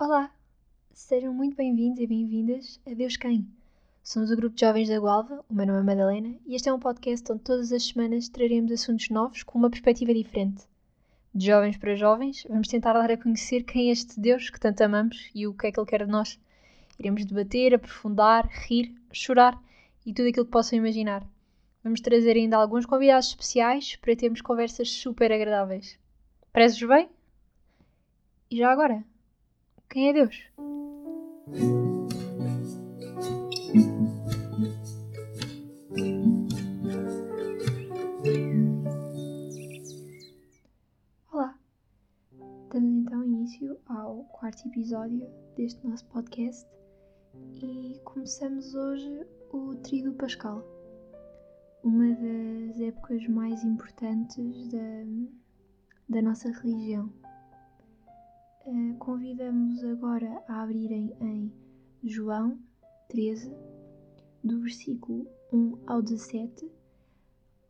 Olá, sejam muito bem-vindos e bem-vindas a Deus Quem. Somos o grupo de jovens da Gualva, o meu nome é Madalena e este é um podcast onde todas as semanas traremos assuntos novos com uma perspectiva diferente. De jovens para jovens, vamos tentar dar a conhecer quem é este Deus que tanto amamos e o que é que Ele quer de nós. Iremos debater, aprofundar, rir, chorar e tudo aquilo que possam imaginar. Vamos trazer ainda alguns convidados especiais para termos conversas super agradáveis. Prezes bem? E já agora, quem é Deus? Olá! Damos então início ao quarto episódio deste nosso podcast e começamos hoje o Tríduo Pascal, uma das épocas mais importantes da, da nossa religião eh, convidamos agora a abrirem em João 13, do versículo 1 ao 17,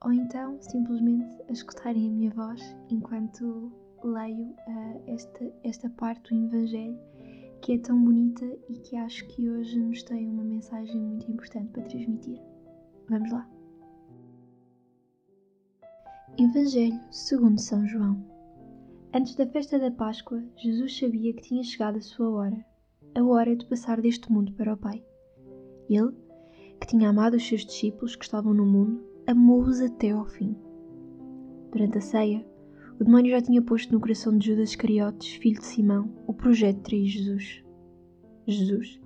ou então simplesmente a escutarem a minha voz enquanto leio uh, esta, esta parte do Evangelho que é tão bonita e que acho que hoje nos tem uma mensagem muito importante para transmitir. Vamos lá! Evangelho segundo São João Antes da festa da Páscoa, Jesus sabia que tinha chegado a sua hora, a hora de passar deste mundo para o Pai. Ele, que tinha amado os seus discípulos que estavam no mundo, amou-os até ao fim. Durante a ceia, o demónio já tinha posto no coração de Judas Iscariotes, filho de Simão, o projeto de trair Jesus. Jesus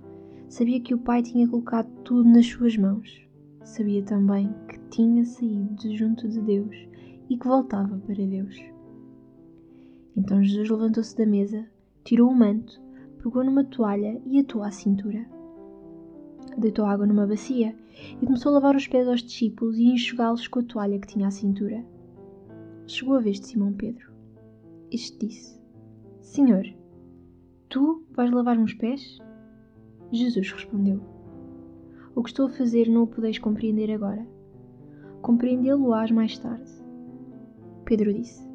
sabia que o Pai tinha colocado tudo nas suas mãos. Sabia também que tinha saído de junto de Deus e que voltava para Deus. Então Jesus levantou-se da mesa, tirou o manto, pegou numa toalha e atou à cintura. Deitou água numa bacia e começou a lavar os pés aos discípulos e enxugá-los com a toalha que tinha à cintura. Chegou a vez de Simão Pedro. Este disse: Senhor, tu vais lavar-me os pés? Jesus respondeu: O que estou a fazer não o podeis compreender agora. Compreendê-lo-ás mais tarde. Pedro disse: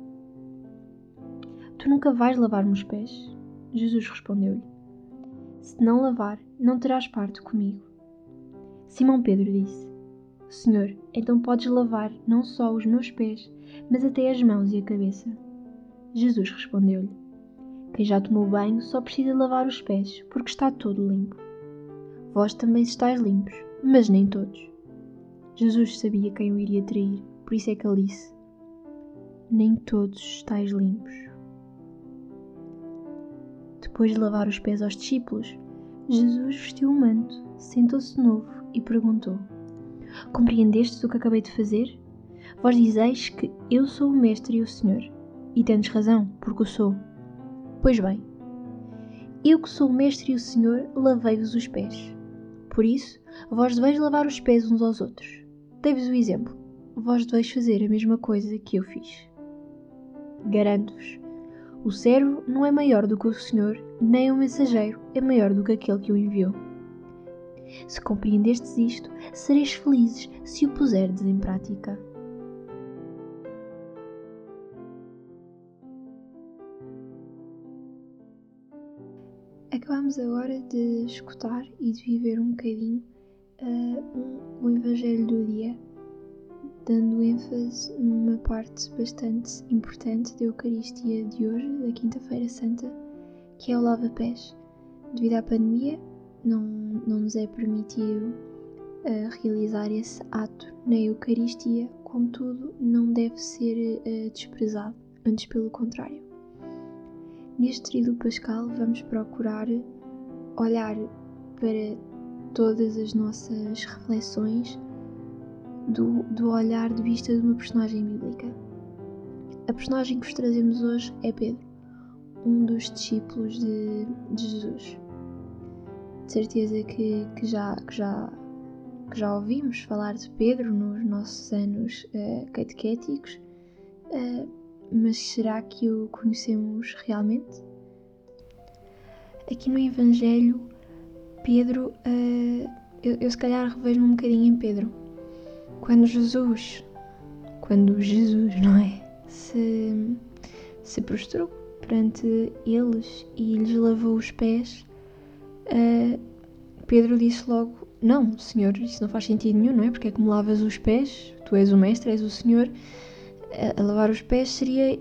Tu nunca vais lavar-me os pés? Jesus respondeu-lhe: Se não lavar, não terás parte comigo. Simão Pedro disse: Senhor, então podes lavar não só os meus pés, mas até as mãos e a cabeça. Jesus respondeu-lhe: Quem já tomou banho só precisa lavar os pés, porque está todo limpo. Vós também estáis limpos, mas nem todos. Jesus sabia quem o iria trair, por isso é que ele disse: Nem todos estáis limpos. Depois de lavar os pés aos discípulos, Jesus vestiu o manto, sentou-se novo e perguntou: Compreendestes o que acabei de fazer? Vós dizeis que eu sou o Mestre e o Senhor, e tendes razão, porque o sou. Pois bem, eu que sou o Mestre e o Senhor, lavei-vos os pés. Por isso, vós deveis lavar os pés uns aos outros. Dei-vos o exemplo. Vós deveis fazer a mesma coisa que eu fiz. Garanto-vos o servo não é maior do que o Senhor, nem o mensageiro é maior do que aquele que o enviou. Se compreendestes isto, sereis felizes se o puserdes em prática. Acabamos agora de escutar e de viver um bocadinho uh, um, o Evangelho do dia dando ênfase numa parte bastante importante da Eucaristia de hoje, da Quinta-feira Santa, que é o lava-pés. Devido à pandemia, não, não nos é permitido uh, realizar esse ato na Eucaristia, contudo, não deve ser uh, desprezado, antes pelo contrário. Neste tríduo pascal, vamos procurar olhar para todas as nossas reflexões do, do olhar de vista de uma personagem bíblica. A personagem que vos trazemos hoje é Pedro, um dos discípulos de, de Jesus. De certeza que, que, já, que, já, que já ouvimos falar de Pedro nos nossos anos uh, catequéticos, uh, mas será que o conhecemos realmente? Aqui no Evangelho, Pedro, uh, eu, eu se calhar revejo-me um bocadinho em Pedro quando Jesus, quando Jesus, não é? Se, se prostrou perante eles e lhes lavou os pés, uh, Pedro disse logo: Não, Senhor, isso não faz sentido nenhum, não é? Porque é que me lavas os pés? Tu és o Mestre, és o Senhor. A, a lavar os pés seria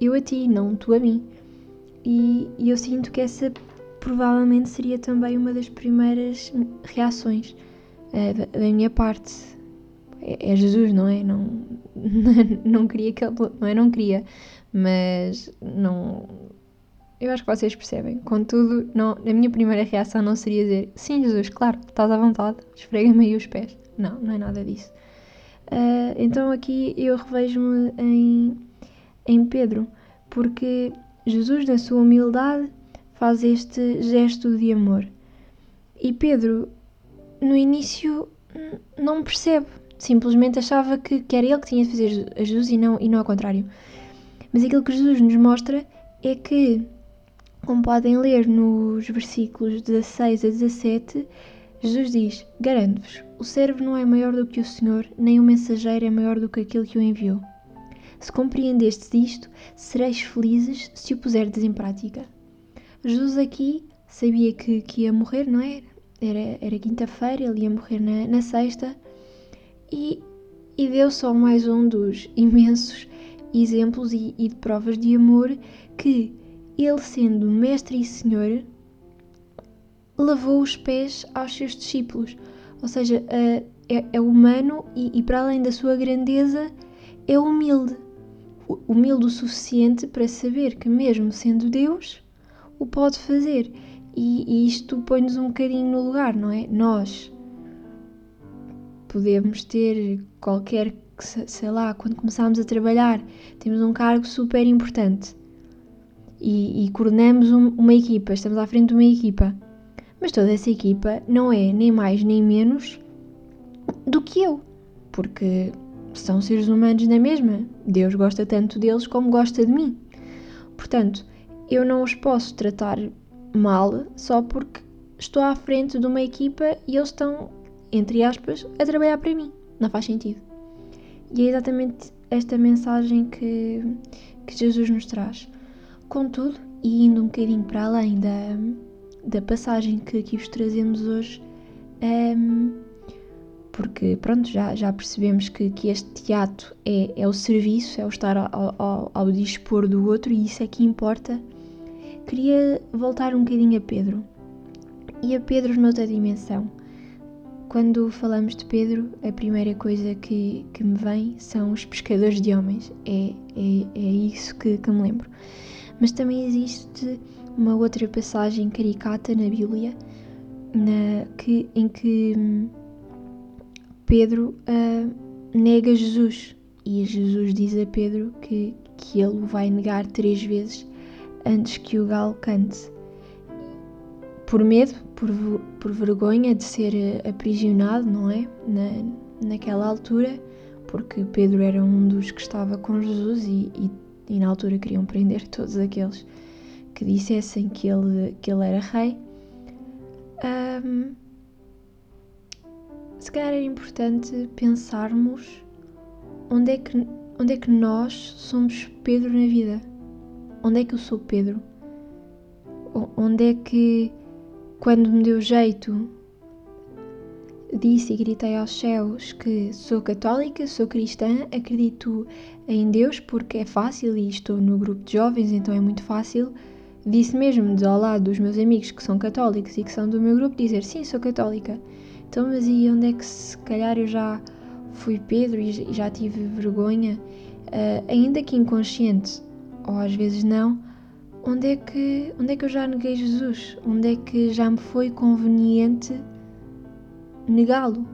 eu a ti, não tu a mim. E, e eu sinto que essa provavelmente seria também uma das primeiras reações uh, da, da, minha parte. É, é, Jesus, não é? Não, não queria que ele. Não é? Não queria. Mas não. Eu acho que vocês percebem. Contudo, não, a minha primeira reação não seria dizer sim, Jesus, claro, estás à vontade, esfrega-me aí os pés. Não, não é nada disso. Uh, então aqui eu revejo-me em, em Pedro, porque Jesus, na sua humildade, faz este gesto de amor. E Pedro, no início, não percebe. Simplesmente achava que, que era ele que tinha de fazer a Jesus e não, e não ao contrário. Mas aquilo que Jesus nos mostra é que, como podem ler nos versículos 16 a 17, Jesus diz: Garanto-vos, o servo não é maior do que o Senhor, nem o mensageiro é maior do que aquele que o enviou. Se compreendestes isto, sereis felizes se o puserdes em prática. Jesus aqui sabia que, que ia morrer, não é? Era, era quinta-feira, ele ia morrer na, na sexta e, e deu só mais um dos imensos exemplos e, e de provas de amor que ele, sendo mestre e senhor, lavou os pés aos seus discípulos. Ou seja, é, é humano e, e, para além da sua grandeza, é humilde. Humilde o suficiente para saber que, mesmo sendo Deus, o pode fazer. E, e isto põe-nos um bocadinho no lugar, não é? Nós podemos ter qualquer, sei lá, quando começamos a trabalhar, temos um cargo super importante e, e coordenamos um, uma equipa, estamos à frente de uma equipa. Mas toda essa equipa não é nem mais nem menos do que eu, porque são seres humanos na mesma. Deus gosta tanto deles como gosta de mim. Portanto, eu não os posso tratar mal só porque estou à frente de uma equipa e eles estão, entre aspas, a trabalhar para mim. Não faz sentido. E é exatamente esta mensagem que, que Jesus nos traz. Contudo, e indo um bocadinho para além da, da passagem que aqui vos trazemos hoje, um, porque pronto, já, já percebemos que, que este ato é, é o serviço, é o estar ao, ao, ao dispor do outro e isso é que importa queria voltar um bocadinho a Pedro. E a Pedro noutra dimensão. Quando falamos de Pedro, a primeira coisa que, que me vem são os pescadores de homens. É, é, é isso que, que me lembro. Mas também existe uma outra passagem caricata na Bíblia na, que, em que hum, Pedro uh, nega Jesus. E Jesus diz a Pedro que, que ele o vai negar três vezes antes que o galo cante. Por medo, por, por vergonha de ser eh, aprisionado, não é? Na, naquela altura, porque Pedro era um dos que estava com Jesus e, e, e na altura queriam prender todos aqueles que dissessem que ele, que ele era rei. Um, se calhar era importante pensarmos onde é que, onde é que nós somos Pedro na vida onde é que eu sou Pedro? Onde é que, quando me deu jeito, disse e gritei aos céus que sou católica, sou cristã, acredito em Deus porque é fácil e estou no grupo de jovens, então é muito fácil. Disse mesmo de ao lado dos meus amigos que são católicos e que são do meu grupo dizer sim, sou católica. Então, mas e onde é que se calhar eu já fui Pedro e já tive vergonha, uh, ainda que inconsciente, ou às vezes não, onde é que, onde é que eu já neguei Jesus? Onde é que já me foi conveniente negá-lo?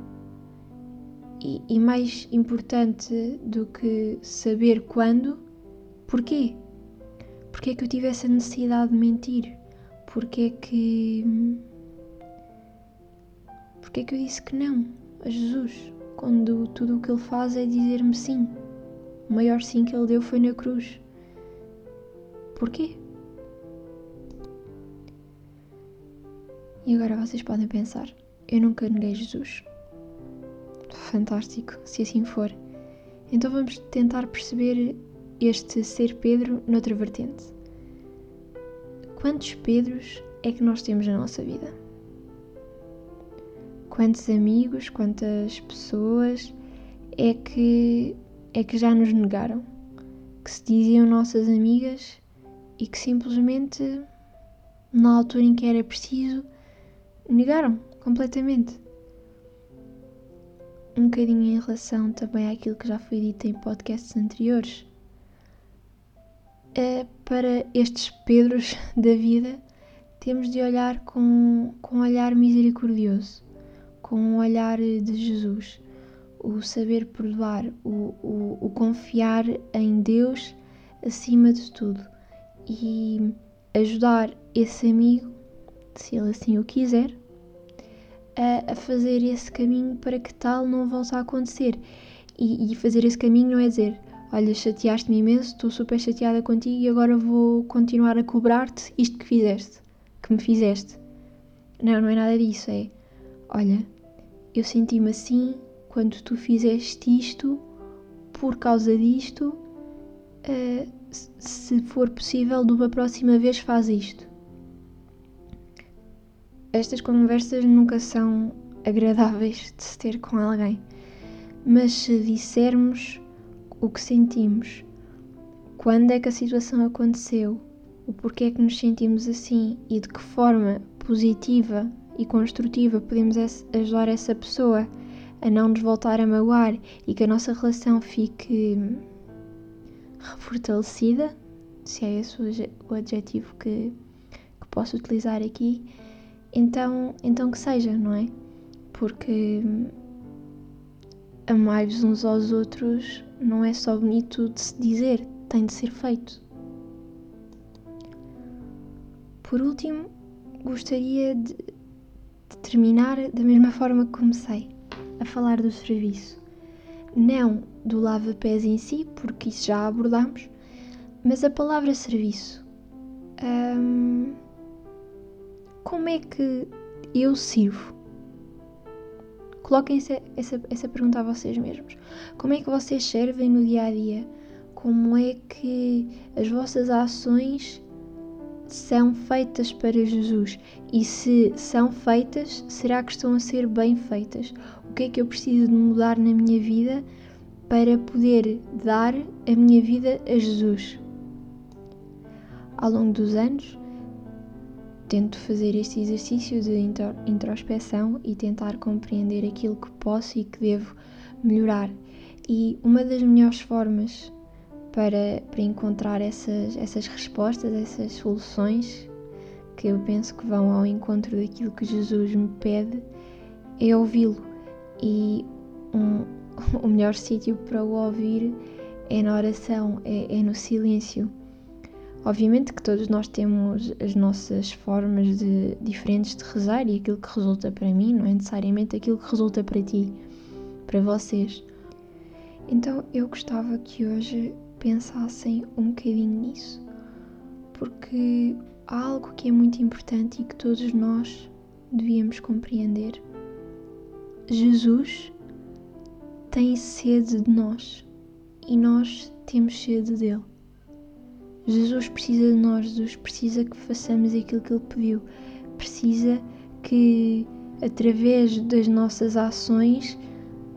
E, e, mais importante do que saber quando, porquê? Porquê é que eu tive essa necessidade de mentir? Porquê é que. Porquê é que eu disse que não a Jesus? Quando tudo o que ele faz é dizer-me sim. O maior sim que ele deu foi na cruz. Porquê? E agora vocês podem pensar: eu nunca neguei Jesus. Fantástico, se assim for. Então vamos tentar perceber este ser Pedro noutra vertente. quantos Pedros é que nós temos na nossa vida? Quantos amigos, quantas pessoas é que, é que já nos negaram? Que se diziam nossas amigas e que simplesmente, na altura em que era preciso, negaram completamente. Um bocadinho em relação também àquilo que já foi dito em podcasts anteriores. É, para estes Pedros da vida, temos de olhar com, com um olhar misericordioso, com um olhar de Jesus, o saber perdoar, o, o, o confiar em Deus acima de tudo e ajudar esse amigo, se ele assim o quiser, a, a fazer esse caminho para que tal não volte a acontecer. E, e fazer esse caminho não é dizer, olha, chateaste-me imenso, estou super chateada contigo e agora vou continuar a cobrar-te isto que fizeste, que me fizeste. Não, não é nada disso, é, olha, eu senti-me assim quando tu fizeste isto, por causa disto, uh, se for possível, de uma próxima vez faz isto estas conversas nunca são agradáveis de se ter com alguém, mas se dissermos o que sentimos, quando é que a situação aconteceu, o porquê é que nos sentimos assim e de que forma positiva e construtiva podemos ajudar essa pessoa a não nos voltar a magoar e que a nossa relação fique refortalecida, se é esse o adjetivo que, que posso utilizar aqui, então, então que seja, não é? Porque amar-vos uns aos outros não é só bonito de se dizer, tem de ser feito. Por último, gostaria de, de terminar da mesma forma que comecei, a falar do serviço. Não do lava-pés em si, porque isso já abordámos, mas a palavra serviço. Hum, como é que eu sirvo? Coloquem essa, essa, essa pergunta a vocês mesmos. Como é que vocês servem no dia a dia? Como é que as vossas ações são feitas para Jesus? E se são feitas, será que estão a ser bem feitas? O que é que eu preciso de mudar na minha vida para poder dar a minha vida a Jesus? Ao longo dos anos, tento fazer este exercício de introspeção e tentar compreender aquilo que posso e que devo melhorar. E uma das melhores formas para, para encontrar essas, essas respostas, essas soluções, que eu penso que vão ao encontro daquilo que Jesus me pede, é ouvi-lo. E um, o melhor sítio para o ouvir é na oração, é, é no silêncio Obviamente que todos nós temos as nossas formas de, diferentes de rezar e aquilo que resulta para mim não é necessariamente aquilo que resulta para ti, para vocês. Então eu gostava que hoje pensassem um bocadinho nisso, porque há algo que é muito importante e que todos nós devíamos compreender. Jesus tem sede de nós e nós temos sede dele. Jesus precisa de nós, Jesus precisa que façamos aquilo que Ele pediu, precisa que através das nossas ações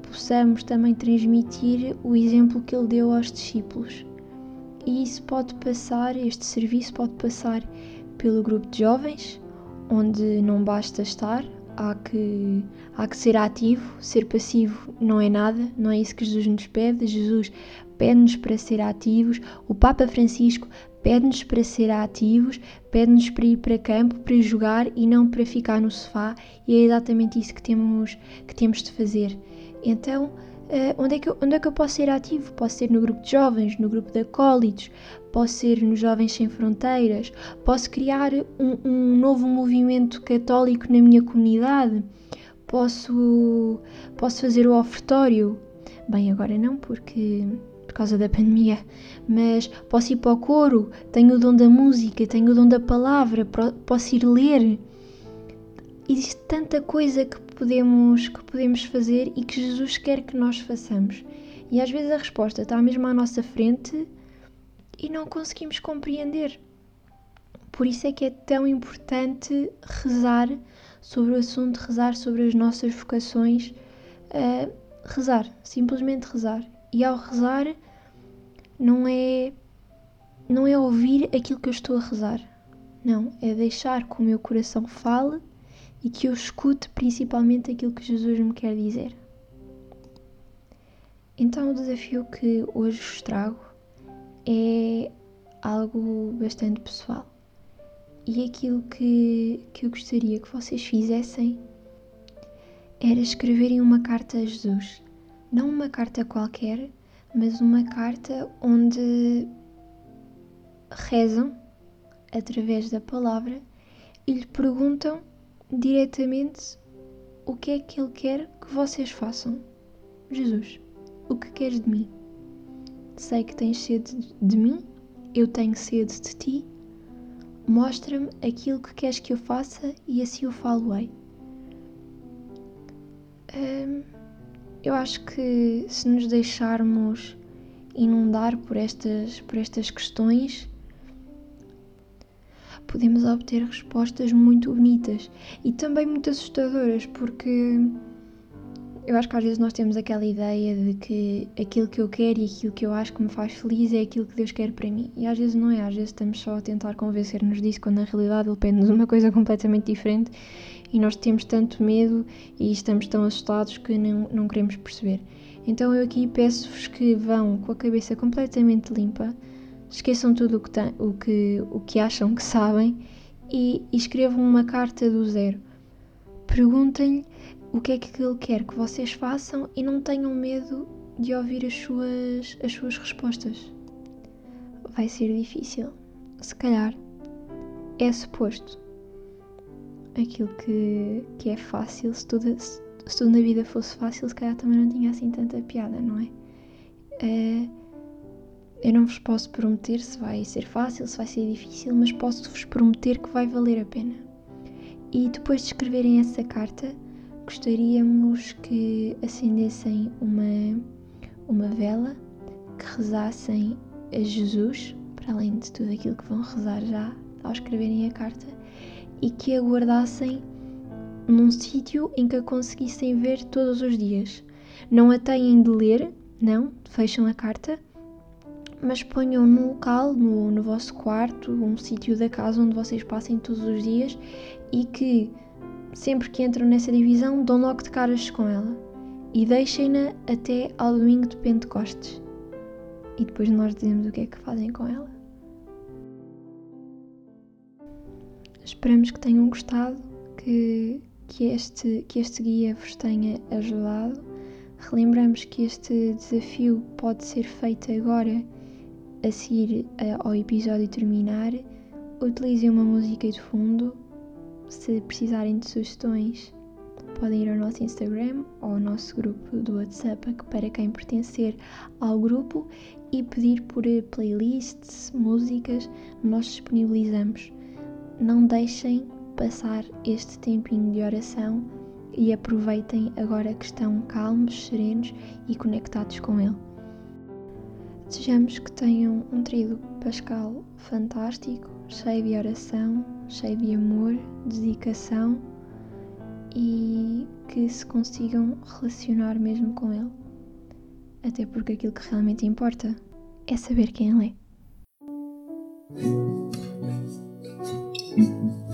possamos também transmitir o exemplo que Ele deu aos discípulos. E isso pode passar, este serviço pode passar pelo grupo de jovens, onde não basta estar, há que, há que ser ativo, ser passivo não é nada, não é isso que Jesus nos pede. Jesus pede-nos para ser ativos. O Papa Francisco pede-nos para ser ativos, pede-nos para ir para campo, para jogar e não para ficar no sofá, e é exatamente isso que temos, que temos de fazer. Então, uh, onde, é que eu, onde é que eu posso ser ativo? Posso ser no grupo de jovens, no grupo de acólitos, posso ser nos Jovens Sem Fronteiras, posso criar um, um novo movimento católico na minha comunidade, posso, posso fazer o ofertório. Bem, agora não, porque causa da pandemia, mas posso ir para o coro, tenho o dom da música, tenho o dom da palavra, posso ir ler. Existe tanta coisa que podemos, que podemos fazer e que Jesus quer que nós façamos. E às vezes a resposta está mesmo à nossa frente e não conseguimos compreender. Por isso é que é tão importante rezar sobre o assunto, rezar sobre as nossas vocações, uh, rezar, simplesmente rezar. E ao rezar não é não é ouvir aquilo que eu estou a rezar. Não, é deixar que o meu coração fale e que eu escute principalmente aquilo que Jesus me quer dizer. Então, o desafio que hoje vos trago é algo bastante pessoal. E aquilo que, que eu gostaria que vocês fizessem era escreverem uma carta a Jesus. Não uma carta qualquer, mas uma carta onde rezam através da palavra e lhe perguntam diretamente o que é que ele quer que vocês façam. Jesus, o que queres de mim? Sei que tens sede de mim, eu tenho sede de ti. Mostra-me aquilo que queres que eu faça e assim o falo-ei. Hum, eu acho que se nos deixarmos inundar por estas, por estas questões, podemos obter respostas muito bonitas e também muito assustadoras, porque eu acho que às vezes nós temos aquela ideia de que aquilo que eu quero e aquilo que eu acho que me faz feliz é aquilo que Deus quer para mim. E às vezes não é, às vezes estamos só a tentar convencer-nos disso, quando na realidade Ele pede-nos uma coisa completamente diferente e nós temos tanto medo e estamos tão assustados que não, não queremos perceber. Então eu aqui peço-vos que vão com a cabeça completamente limpa, esqueçam tudo o que, tem, o que, o que acham que sabem e, e escrevam uma carta do zero. Perguntem-lhe o que é que ele quer que vocês façam e não tenham medo de ouvir as suas, as suas respostas. Vai ser difícil. Se calhar é suposto. Aquilo que, que é fácil, se tudo, se, tudo na vida fosse fácil, se calhar também não tinha assim tanta piada, não é? é eu não vos posso prometer se vai ser fácil, se vai ser difícil, mas posso-vos prometer que vai valer a pena. E depois de escreverem essa carta, gostaríamos que acendessem uma, uma vela, que rezassem a Jesus, para além de tudo aquilo que vão rezar já ao escreverem a carta, e que aguardassem num sítio em que a conseguissem ver todos os dias. Não a têm de ler, não, fecham a carta, mas ponham num local, no, no vosso quarto, um sítio da casa onde vocês passem todos os dias e que sempre que entram nessa divisão, dão logo de caras com ela e deixem-na até ao domingo de Pentecostes. E depois nós dizemos o que é que fazem com ela. Esperamos que tenham gostado, que, que, este, que este guia vos tenha ajudado. Relembramos que este desafio pode ser feito agora, a seguir ao episódio terminar. Utilizem uma música de fundo se precisarem de sugestões, podem ir ao nosso Instagram ou ao nosso grupo do WhatsApp para quem pertencer ao grupo e pedir por playlists, músicas, nós disponibilizamos. Não deixem passar este tempinho de oração e aproveitem agora que estão calmos, serenos e conectados com Ele. Desejamos que tenham um tríduo pascal fantástico, cheio de oração, cheio de amor, dedicação e que se consigam relacionar mesmo com Ele. Até porque aquilo que realmente importa é saber quem Ele é. Thank you.